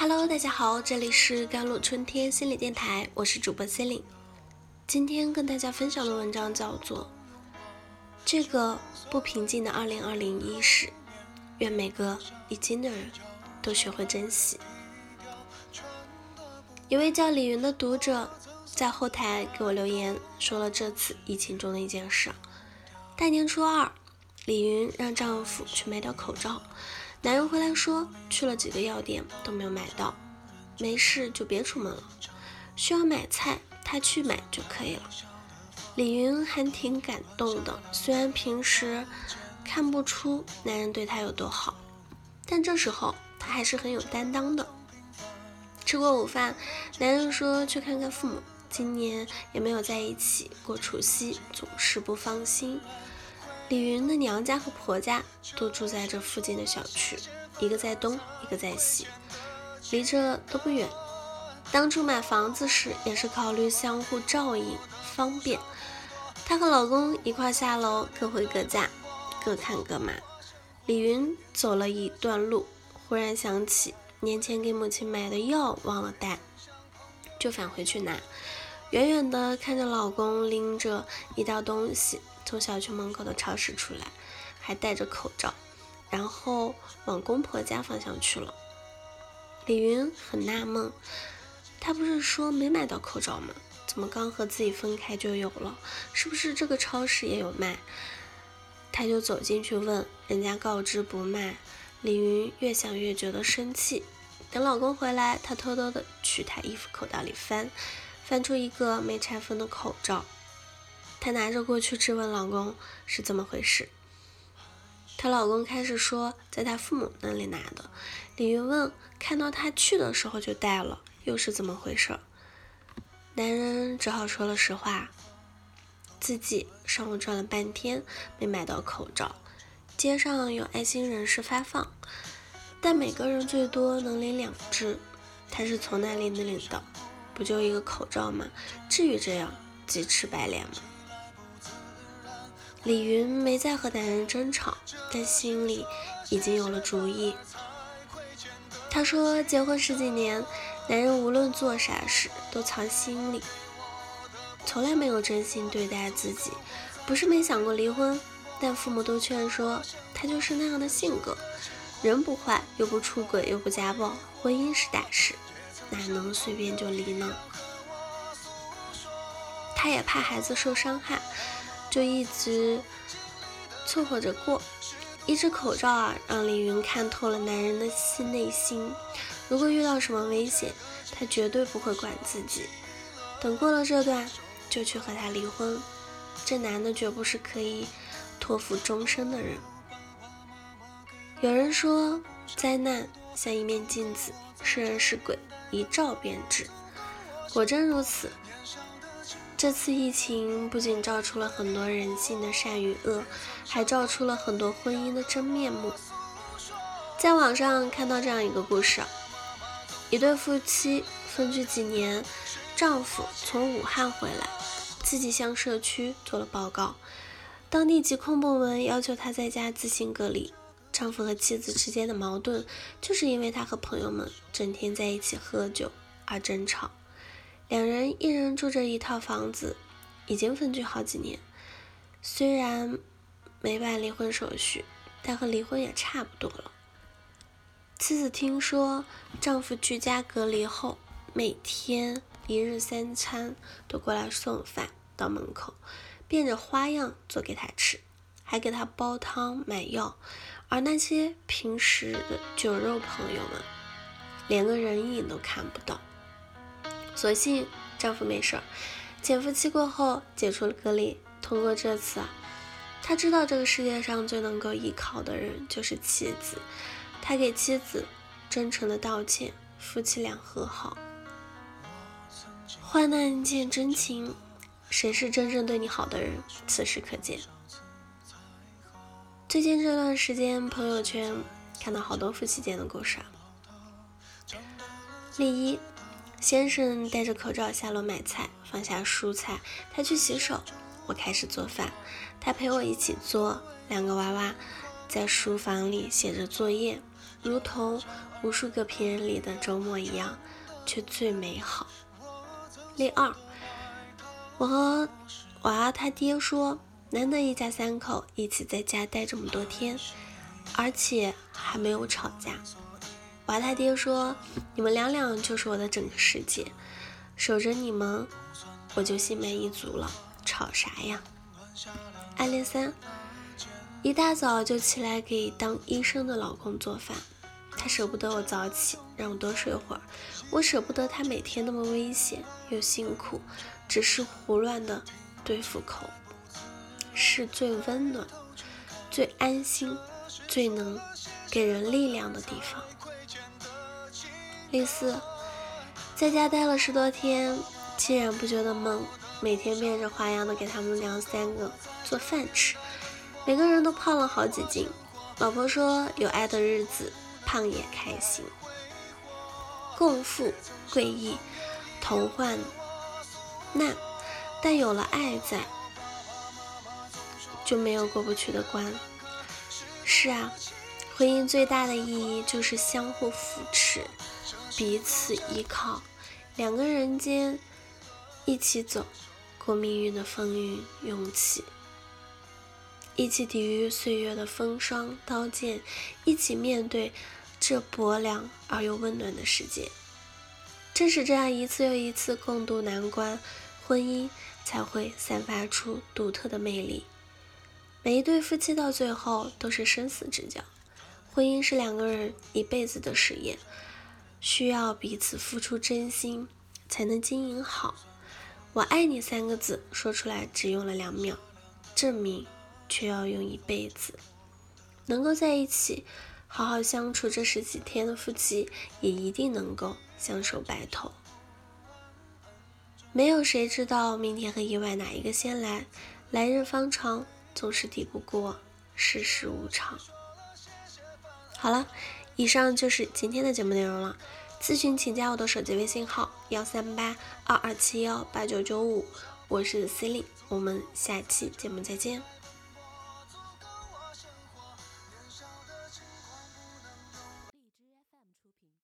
Hello，大家好，这里是甘露春天心理电台，我是主播 c e l i n e 今天跟大家分享的文章叫做《这个不平静的2020伊始》，愿每个已经的人都学会珍惜。一位叫李云的读者在后台给我留言，说了这次疫情中的一件事：大年初二，李云让丈夫去买点口罩。男人回来说，去了几个药店都没有买到，没事就别出门了。需要买菜，他去买就可以了。李云还挺感动的，虽然平时看不出男人对她有多好，但这时候她还是很有担当的。吃过午饭，男人说去看看父母，今年也没有在一起过除夕，总是不放心。李云的娘家和婆家都住在这附近的小区，一个在东，一个在西，离着都不远。当初买房子时也是考虑相互照应，方便。她和老公一块下楼，各回各家，各看各妈。李云走了一段路，忽然想起年前给母亲买的药忘了带，就返回去拿。远远的看着老公拎着一袋东西。从小区门口的超市出来，还戴着口罩，然后往公婆家方向去了。李云很纳闷，他不是说没买到口罩吗？怎么刚和自己分开就有了？是不是这个超市也有卖？他就走进去问，人家告知不卖。李云越想越觉得生气。等老公回来，她偷偷的去他衣服口袋里翻，翻出一个没拆封的口罩。她拿着过去质问老公是怎么回事，她老公开始说在她父母那里拿的。李云问看到她去的时候就带了，又是怎么回事？男人只好说了实话，自己上午转了半天没买到口罩，街上有爱心人士发放，但每个人最多能领两只，他是从那里领到？不就一个口罩吗？至于这样鸡翅白脸吗？李云没再和男人争吵，但心里已经有了主意。他说：“结婚十几年，男人无论做啥事都藏心里，从来没有真心对待自己。不是没想过离婚，但父母都劝说他就是那样的性格，人不坏，又不出轨，又不家暴，婚姻是大事，哪能随便就离呢？他也怕孩子受伤害。”就一直凑合着过，一只口罩啊，让李云看透了男人的心内心。如果遇到什么危险，他绝对不会管自己。等过了这段，就去和他离婚。这男的绝不是可以托付终身的人。有人说，灾难像一面镜子，是人是鬼，一照便知。果真如此。这次疫情不仅照出了很多人性的善与恶，还照出了很多婚姻的真面目。在网上看到这样一个故事：一对夫妻分居几年，丈夫从武汉回来，自己向社区做了报告，当地疾控部门要求他在家自行隔离。丈夫和妻子之间的矛盾，就是因为他和朋友们整天在一起喝酒而争吵。两人一人住着一套房子，已经分居好几年。虽然没办离婚手续，但和离婚也差不多了。妻子听说丈夫居家隔离后，每天一日三餐都过来送饭到门口，变着花样做给他吃，还给他煲汤买药。而那些平时的酒肉朋友们，连个人影都看不到。所幸丈夫没事儿，潜伏期过后解除了隔离。通过这次，他知道这个世界上最能够依靠的人就是妻子。他给妻子真诚的道歉，夫妻俩和好。患难见真情，谁是真正对你好的人，此时可见。最近这段时间，朋友圈看到好多夫妻间的故事啊。第一。先生戴着口罩下楼买菜，放下蔬菜，他去洗手，我开始做饭，他陪我一起做。两个娃娃在书房里写着作业，如同无数个平日里的周末一样，却最美好。例二，我和娃他爹说，难得一家三口一起在家待这么多天，而且还没有吵架。娃他爹说，你们两两就是我的整个世界，守着你们，我就心满意足了，吵啥呀？爱恋三。一大早就起来给当医生的老公做饭，他舍不得我早起，让我多睡会儿。我舍不得他每天那么危险又辛苦，只是胡乱的对付口，是最温暖、最安心、最能给人力量的地方。第四，在家待了十多天，竟然不觉得闷，每天变着花样的给他们娘三个做饭吃。每个人都胖了好几斤，老婆说有爱的日子胖也开心。共富贵易，同患难，但有了爱在，就没有过不去的关。是啊，婚姻最大的意义就是相互扶持，彼此依靠，两个人间一起走过命运的风云勇气。一起抵御岁月的风霜刀剑，一起面对这薄凉而又温暖的世界。正是这样一次又一次共度难关，婚姻才会散发出独特的魅力。每一对夫妻到最后都是生死之交。婚姻是两个人一辈子的事业，需要彼此付出真心才能经营好。我爱你三个字说出来只用了两秒，证明。却要用一辈子，能够在一起好好相处这十几天的夫妻，也一定能够相守白头。没有谁知道明天和意外哪一个先来，来日方长，总是抵不过世事无常。好了，以上就是今天的节目内容了。咨询请加我的手机微信号：幺三八二二七幺八九九五，我是 Cily，我们下期节目再见。